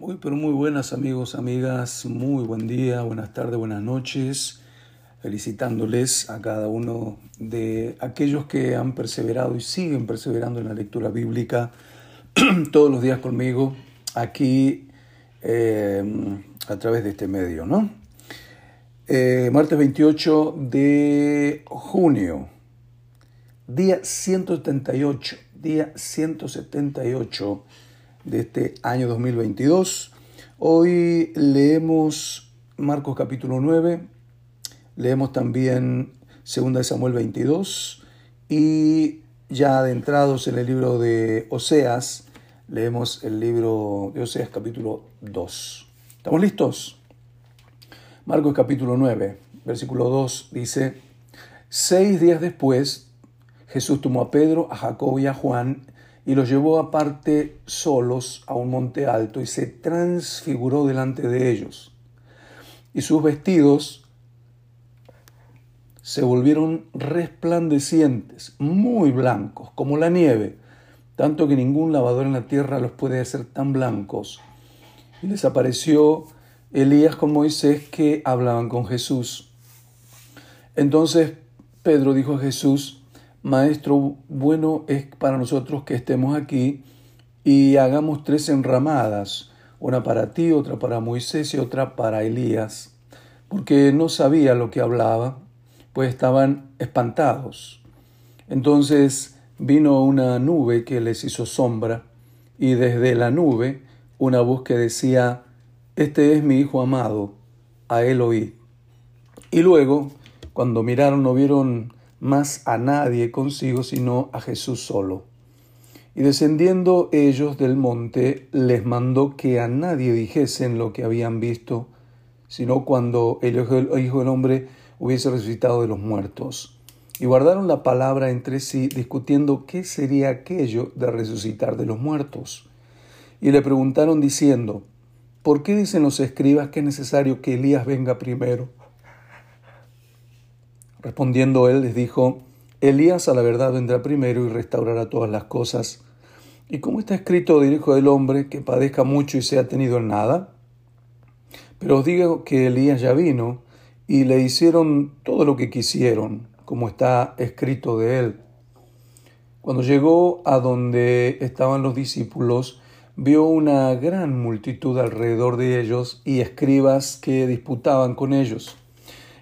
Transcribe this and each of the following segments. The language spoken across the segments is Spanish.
Muy, pero muy buenas amigos, amigas, muy buen día, buenas tardes, buenas noches, felicitándoles a cada uno de aquellos que han perseverado y siguen perseverando en la lectura bíblica todos los días conmigo aquí eh, a través de este medio, ¿no? Eh, martes 28 de junio, día 178, día 178 de este año 2022. Hoy leemos Marcos capítulo 9, leemos también 2 Samuel 22 y ya adentrados en el libro de Oseas, leemos el libro de Oseas capítulo 2. ¿Estamos listos? Marcos capítulo 9, versículo 2 dice, Seis días después, Jesús tomó a Pedro, a Jacob y a Juan y los llevó aparte solos a un monte alto y se transfiguró delante de ellos. Y sus vestidos se volvieron resplandecientes, muy blancos, como la nieve, tanto que ningún lavador en la tierra los puede hacer tan blancos. Y les apareció Elías con Moisés que hablaban con Jesús. Entonces Pedro dijo a Jesús, Maestro, bueno es para nosotros que estemos aquí y hagamos tres enramadas, una para ti, otra para Moisés y otra para Elías, porque no sabía lo que hablaba, pues estaban espantados. Entonces vino una nube que les hizo sombra, y desde la nube una voz que decía, Este es mi Hijo amado, a él oí. Y luego, cuando miraron, no vieron más a nadie consigo sino a Jesús solo. Y descendiendo ellos del monte, les mandó que a nadie dijesen lo que habían visto, sino cuando el Hijo del Hombre hubiese resucitado de los muertos. Y guardaron la palabra entre sí, discutiendo qué sería aquello de resucitar de los muertos. Y le preguntaron diciendo, ¿por qué dicen los escribas que es necesario que Elías venga primero? Respondiendo él les dijo, Elías a la verdad vendrá primero y restaurará todas las cosas. ¿Y cómo está escrito del Hijo del Hombre que padezca mucho y sea tenido en nada? Pero os digo que Elías ya vino y le hicieron todo lo que quisieron, como está escrito de él. Cuando llegó a donde estaban los discípulos, vio una gran multitud alrededor de ellos y escribas que disputaban con ellos.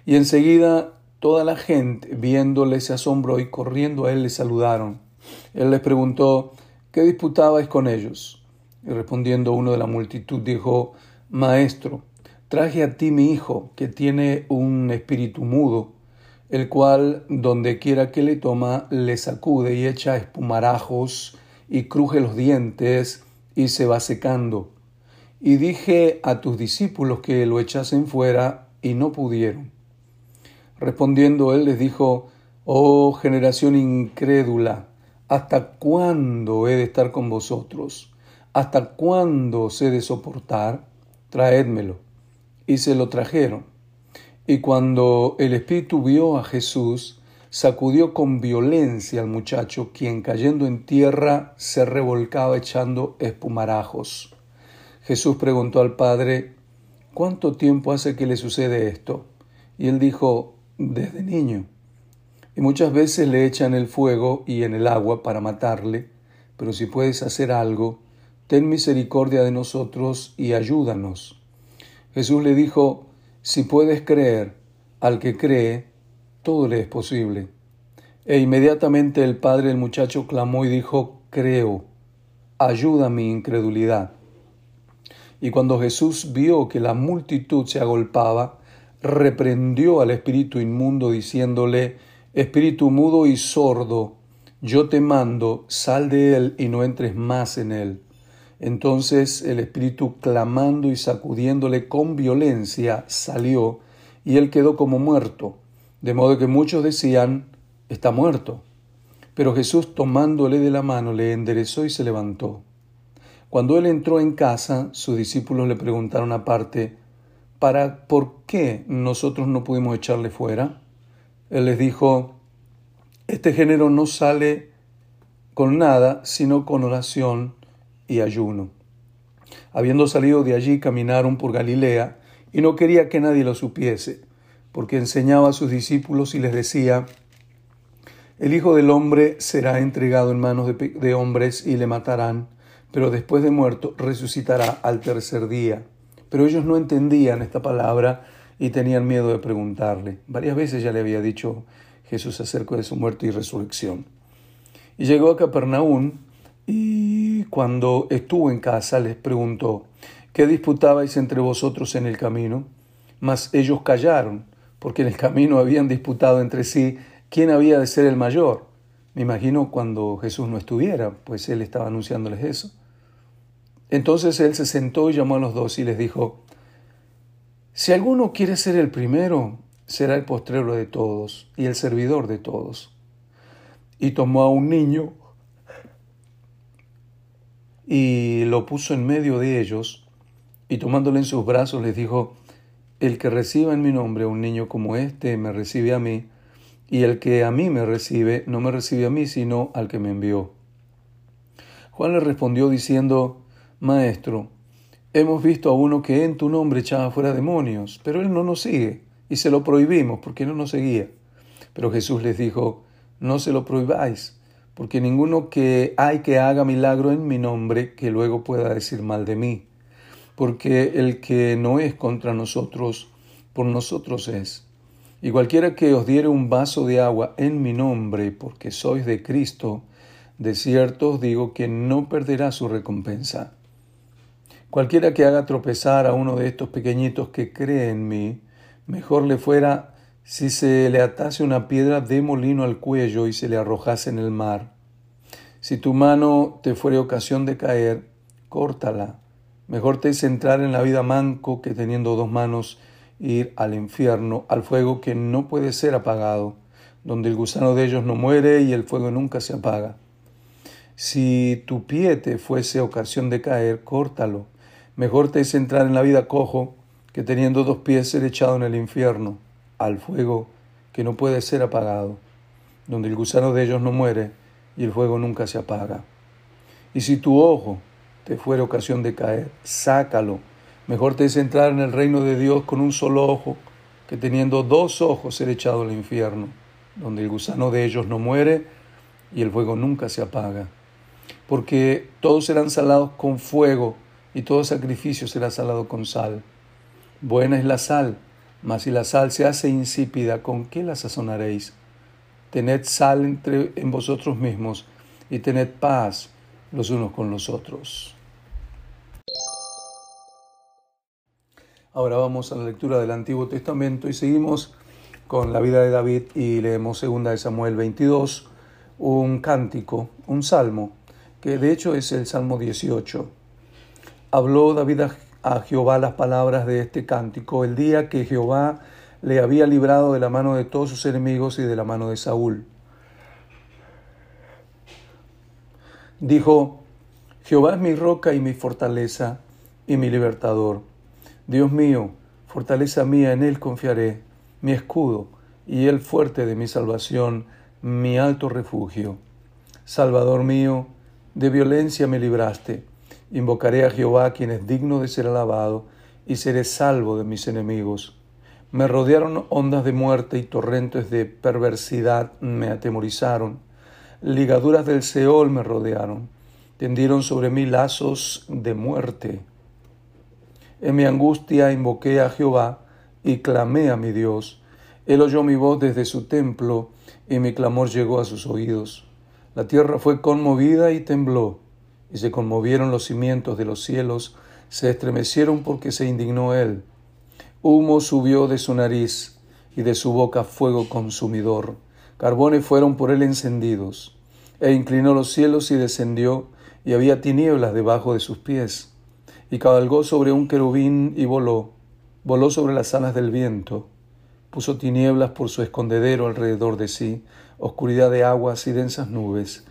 Y enseguida Toda la gente, viéndole, se asombró y corriendo a él le saludaron. Él les preguntó, ¿qué disputabais con ellos? Y respondiendo uno de la multitud dijo, Maestro, traje a ti mi hijo, que tiene un espíritu mudo, el cual, donde quiera que le toma, le sacude y echa espumarajos y cruje los dientes y se va secando. Y dije a tus discípulos que lo echasen fuera y no pudieron. Respondiendo él les dijo, Oh generación incrédula, ¿hasta cuándo he de estar con vosotros? ¿Hasta cuándo sé de soportar? Traédmelo. Y se lo trajeron. Y cuando el espíritu vio a Jesús, sacudió con violencia al muchacho, quien cayendo en tierra se revolcaba echando espumarajos. Jesús preguntó al padre, ¿cuánto tiempo hace que le sucede esto? Y él dijo, desde niño. Y muchas veces le echan el fuego y en el agua para matarle, pero si puedes hacer algo, ten misericordia de nosotros y ayúdanos. Jesús le dijo, si puedes creer, al que cree, todo le es posible. E inmediatamente el padre del muchacho clamó y dijo, creo, ayuda mi incredulidad. Y cuando Jesús vio que la multitud se agolpaba, reprendió al espíritu inmundo diciéndole, Espíritu mudo y sordo, yo te mando, sal de él y no entres más en él. Entonces el espíritu, clamando y sacudiéndole con violencia, salió, y él quedó como muerto, de modo que muchos decían, está muerto. Pero Jesús tomándole de la mano le enderezó y se levantó. Cuando él entró en casa, sus discípulos le preguntaron aparte, para por qué nosotros no pudimos echarle fuera. Él les dijo, este género no sale con nada, sino con oración y ayuno. Habiendo salido de allí, caminaron por Galilea, y no quería que nadie lo supiese, porque enseñaba a sus discípulos y les decía, el Hijo del Hombre será entregado en manos de, de hombres y le matarán, pero después de muerto resucitará al tercer día. Pero ellos no entendían esta palabra y tenían miedo de preguntarle. Varias veces ya le había dicho Jesús acerca de su muerte y resurrección. Y llegó a Capernaum y cuando estuvo en casa les preguntó, ¿qué disputabais entre vosotros en el camino? Mas ellos callaron, porque en el camino habían disputado entre sí quién había de ser el mayor. Me imagino cuando Jesús no estuviera, pues él estaba anunciándoles eso. Entonces él se sentó y llamó a los dos y les dijo, si alguno quiere ser el primero, será el postrero de todos y el servidor de todos. Y tomó a un niño y lo puso en medio de ellos, y tomándole en sus brazos les dijo, El que reciba en mi nombre a un niño como este, me recibe a mí, y el que a mí me recibe, no me recibe a mí, sino al que me envió. Juan le respondió diciendo, Maestro, hemos visto a uno que en tu nombre echaba fuera demonios, pero él no nos sigue, y se lo prohibimos porque no nos seguía. Pero Jesús les dijo, no se lo prohibáis, porque ninguno que hay que haga milagro en mi nombre que luego pueda decir mal de mí, porque el que no es contra nosotros, por nosotros es. Y cualquiera que os diere un vaso de agua en mi nombre, porque sois de Cristo, de cierto os digo que no perderá su recompensa. Cualquiera que haga tropezar a uno de estos pequeñitos que cree en mí, mejor le fuera si se le atase una piedra de molino al cuello y se le arrojase en el mar. Si tu mano te fuere ocasión de caer, córtala. Mejor te es entrar en la vida manco que teniendo dos manos ir al infierno, al fuego que no puede ser apagado, donde el gusano de ellos no muere y el fuego nunca se apaga. Si tu pie te fuese ocasión de caer, córtalo Mejor te es entrar en la vida cojo que teniendo dos pies ser echado en el infierno, al fuego que no puede ser apagado, donde el gusano de ellos no muere y el fuego nunca se apaga. Y si tu ojo te fuere ocasión de caer, sácalo. Mejor te es entrar en el reino de Dios con un solo ojo que teniendo dos ojos ser echado al infierno, donde el gusano de ellos no muere y el fuego nunca se apaga. Porque todos serán salados con fuego y todo sacrificio será salado con sal. Buena es la sal, mas si la sal se hace insípida, ¿con qué la sazonaréis? Tened sal entre en vosotros mismos y tened paz los unos con los otros. Ahora vamos a la lectura del Antiguo Testamento y seguimos con la vida de David y leemos 2 de Samuel 22, un cántico, un salmo, que de hecho es el Salmo 18 habló David a, Jehová las palabras de este cántico el día que Jehová le había librado de la mano de todos sus enemigos y de la mano de Saúl. Dijo, Jehová es mi roca y mi fortaleza y mi libertador. Dios mío, fortaleza mía, en él confiaré, mi escudo y el fuerte de mi salvación, mi alto refugio. Salvador mío, de violencia me libraste Invocaré a Jehová, quien es digno de ser alabado, y seré salvo de mis enemigos. Me rodearon ondas de muerte y torrentes de perversidad me atemorizaron. Ligaduras del Seol me rodearon. Tendieron sobre mí lazos de muerte. En mi angustia invoqué a Jehová y clamé a mi Dios. Él oyó mi voz desde su templo y mi clamor llegó a sus oídos. La tierra fue conmovida y tembló y se conmovieron los cimientos de los cielos, se estremecieron porque se indignó él. Humo subió de su nariz y de su boca fuego consumidor. Carbones fueron por él encendidos. E inclinó los cielos y descendió, y había tinieblas debajo de sus pies. Y cabalgó sobre un querubín y voló, voló sobre las alas del viento. Puso tinieblas por su escondedero alrededor de sí, oscuridad de aguas y densas nubes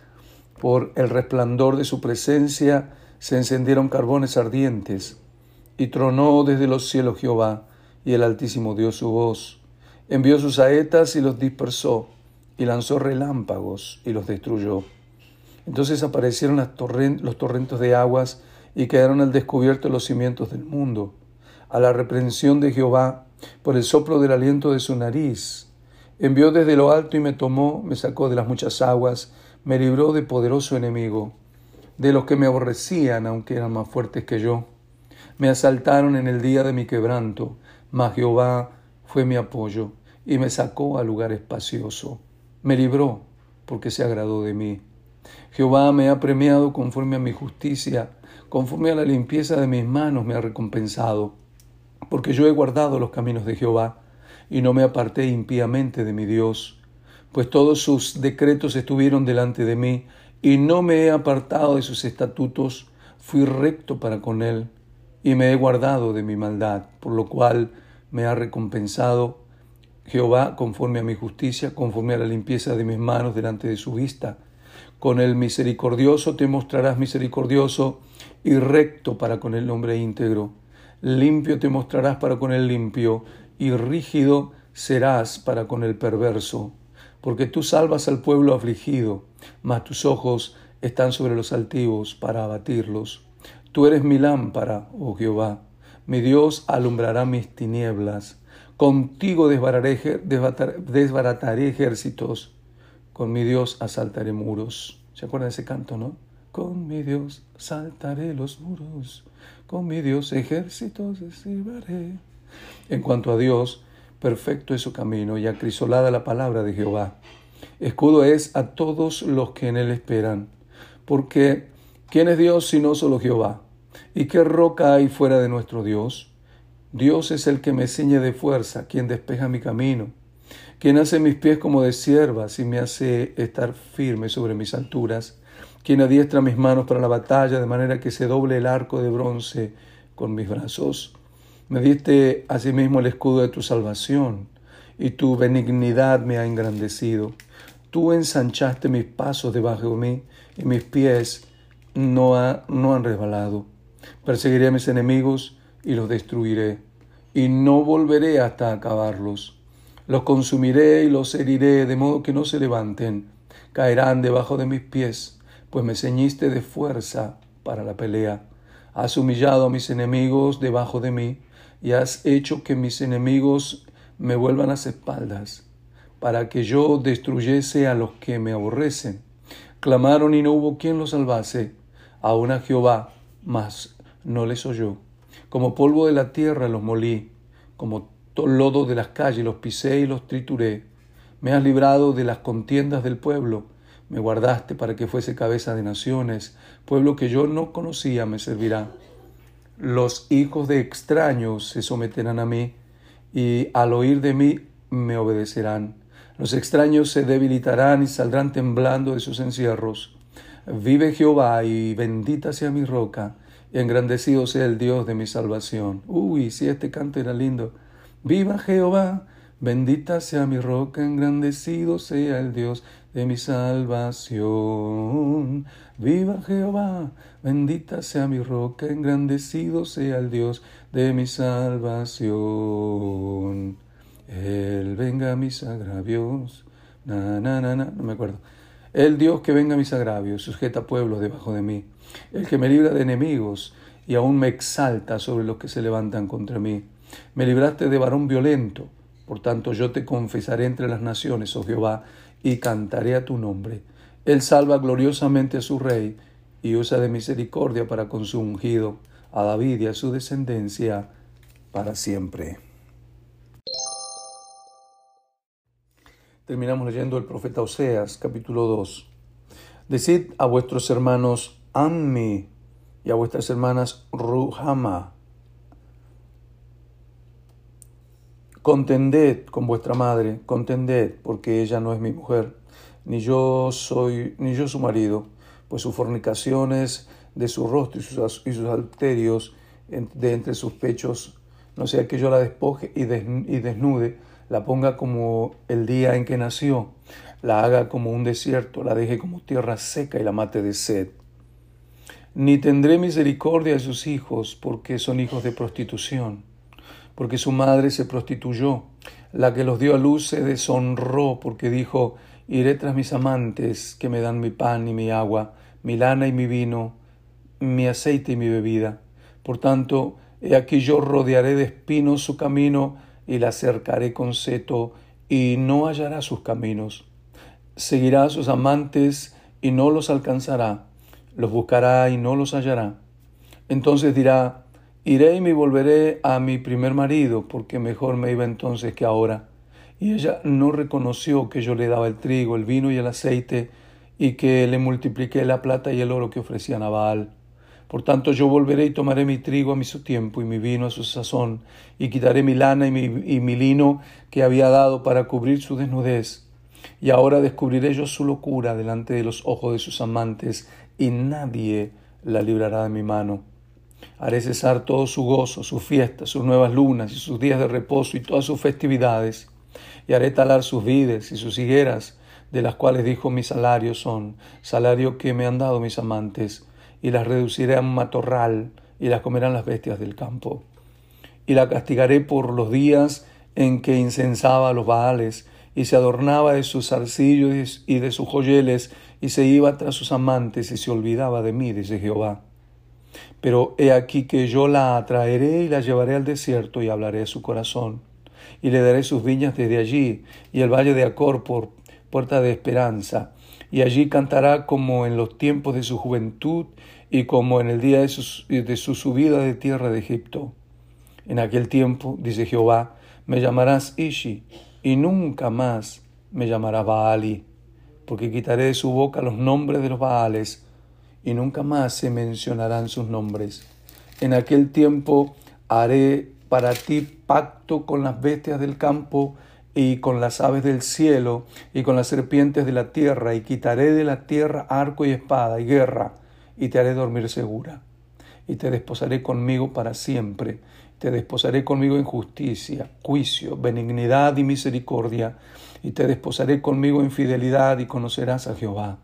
por el resplandor de su presencia se encendieron carbones ardientes, y tronó desde los cielos Jehová, y el Altísimo dio su voz. Envió sus saetas y los dispersó, y lanzó relámpagos y los destruyó. Entonces aparecieron los torrentos de aguas y quedaron al descubierto los cimientos del mundo. A la reprensión de Jehová, por el soplo del aliento de su nariz, envió desde lo alto y me tomó, me sacó de las muchas aguas, me libró de poderoso enemigo, de los que me aborrecían, aunque eran más fuertes que yo. Me asaltaron en el día de mi quebranto, mas Jehová fue mi apoyo y me sacó a lugar espacioso. Me libró porque se agradó de mí. Jehová me ha premiado conforme a mi justicia, conforme a la limpieza de mis manos me ha recompensado, porque yo he guardado los caminos de Jehová y no me aparté impíamente de mi Dios, pues todos sus decretos estuvieron delante de mí y no me he apartado de sus estatutos, fui recto para con él y me he guardado de mi maldad, por lo cual me ha recompensado Jehová conforme a mi justicia, conforme a la limpieza de mis manos delante de su vista. Con el misericordioso te mostrarás misericordioso y recto para con el hombre íntegro. Limpio te mostrarás para con el limpio y rígido serás para con el perverso. Porque tú salvas al pueblo afligido, mas tus ojos están sobre los altivos para abatirlos. Tú eres mi lámpara, oh Jehová. Mi Dios alumbrará mis tinieblas. Contigo desbarataré ejércitos. Con mi Dios asaltaré muros. ¿Se acuerdan de ese canto, no? Con mi Dios saltaré los muros. Con mi Dios ejércitos derribaré. En cuanto a Dios, perfecto es su camino y acrisolada la palabra de Jehová. Escudo es a todos los que en él esperan. Porque, ¿quién es Dios sino solo Jehová? ¿Y qué roca hay fuera de nuestro Dios? Dios es el que me ciñe de fuerza, quien despeja mi camino, quien hace mis pies como de siervas y me hace estar firme sobre mis alturas, quien adiestra mis manos para la batalla de manera que se doble el arco de bronce con mis brazos. Me diste asimismo el escudo de tu salvación, y tu benignidad me ha engrandecido. Tú ensanchaste mis pasos debajo de mí, y mis pies no, no han resbalado. Perseguiré a mis enemigos y los destruiré, y no volveré hasta acabarlos. Los consumiré y los heriré, de modo que no se levanten. Caerán debajo de mis pies, pues me ceñiste de fuerza para la pelea. Has humillado a mis enemigos debajo de mí, y has hecho que mis enemigos me vuelvan las espaldas, para que yo destruyese a los que me aborrecen. Clamaron y no hubo quien los salvase, aun a Jehová, mas no les oyó. Como polvo de la tierra los molí, como lodo de las calles los pisé y los trituré. Me has librado de las contiendas del pueblo, me guardaste para que fuese cabeza de naciones, pueblo que yo no conocía me servirá. Los hijos de extraños se someterán a mí, y al oír de mí me obedecerán. Los extraños se debilitarán y saldrán temblando de sus encierros. Vive Jehová y bendita sea mi roca, y engrandecido sea el Dios de mi salvación. Uy, si este canto era lindo. Viva Jehová, bendita sea mi roca, engrandecido sea el Dios de mi salvación. Viva Jehová, bendita sea mi roca, engrandecido sea el Dios de mi salvación. Él venga a mis agravios. Na, na, na, na, no me acuerdo. El Dios que venga a mis agravios, sujeta pueblos debajo de mí. El que me libra de enemigos y aún me exalta sobre los que se levantan contra mí. Me libraste de varón violento. Por tanto, yo te confesaré entre las naciones, oh Jehová, y cantaré a tu nombre. Él salva gloriosamente a su rey y usa de misericordia para con su ungido, a David y a su descendencia para siempre. Terminamos leyendo el profeta Oseas, capítulo 2. Decid a vuestros hermanos Ammi y a vuestras hermanas Ruhama. Contended con vuestra madre, contended, porque ella no es mi mujer, ni yo soy, ni yo su marido, pues sus fornicaciones de su rostro y sus, y sus alterios de entre sus pechos, no sea que yo la despoje y desnude la ponga como el día en que nació, la haga como un desierto, la deje como tierra seca y la mate de sed. Ni tendré misericordia de sus hijos, porque son hijos de prostitución, porque su madre se prostituyó, la que los dio a luz se deshonró, porque dijo, iré tras mis amantes, que me dan mi pan y mi agua, mi lana y mi vino, mi aceite y mi bebida. Por tanto, he aquí yo rodearé de espinos su camino y la cercaré con seto y no hallará sus caminos. Seguirá a sus amantes y no los alcanzará. Los buscará y no los hallará. Entonces dirá, iré y me volveré a mi primer marido, porque mejor me iba entonces que ahora. Y ella no reconoció que yo le daba el trigo, el vino y el aceite, y que le multipliqué la plata y el oro que ofrecía Nabal. Por tanto yo volveré y tomaré mi trigo a mi su tiempo y mi vino a su sazón, y quitaré mi lana y y mi lino que había dado para cubrir su desnudez. Y ahora descubriré yo su locura delante de los ojos de sus amantes, y nadie la librará de mi mano. Haré cesar todo su gozo, sus fiestas, sus nuevas lunas y sus días de reposo y todas sus festividades, y haré talar sus vides y sus higueras, de las cuales dijo mi salario son, salario que me han dado mis amantes, y las reduciré a un matorral, y las comerán las bestias del campo. Y la castigaré por los días en que incensaba a los baales, y se adornaba de sus zarcillos y de sus joyeles, y se iba tras sus amantes, y se olvidaba de mí, dice Jehová. Pero he aquí que yo la atraeré y la llevaré al desierto, y hablaré su corazón, y le daré sus viñas desde allí, y el valle de Acor por puerta de esperanza, y allí cantará como en los tiempos de su juventud y como en el día de su, de su subida de tierra de Egipto. En aquel tiempo, dice Jehová, me llamarás Ishi, y nunca más me llamará Baali, porque quitaré de su boca los nombres de los Baales, y nunca más se mencionarán sus nombres. En aquel tiempo haré para ti pacto con las bestias del campo, y con las aves del cielo y con las serpientes de la tierra, y quitaré de la tierra arco y espada y guerra, y te haré dormir segura. Y te desposaré conmigo para siempre, te desposaré conmigo en justicia, juicio, benignidad y misericordia, y te desposaré conmigo en fidelidad, y conocerás a Jehová.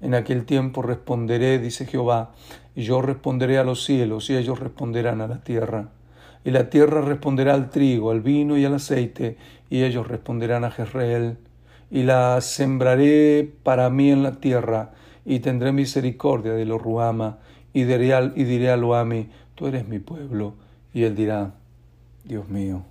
En aquel tiempo responderé, dice Jehová, y yo responderé a los cielos, y ellos responderán a la tierra. Y la tierra responderá al trigo, al vino y al aceite, y ellos responderán a Jezreel, y la sembraré para mí en la tierra, y tendré misericordia de lo Ruama, y diré, y diré a Loami, tú eres mi pueblo, y él dirá, Dios mío.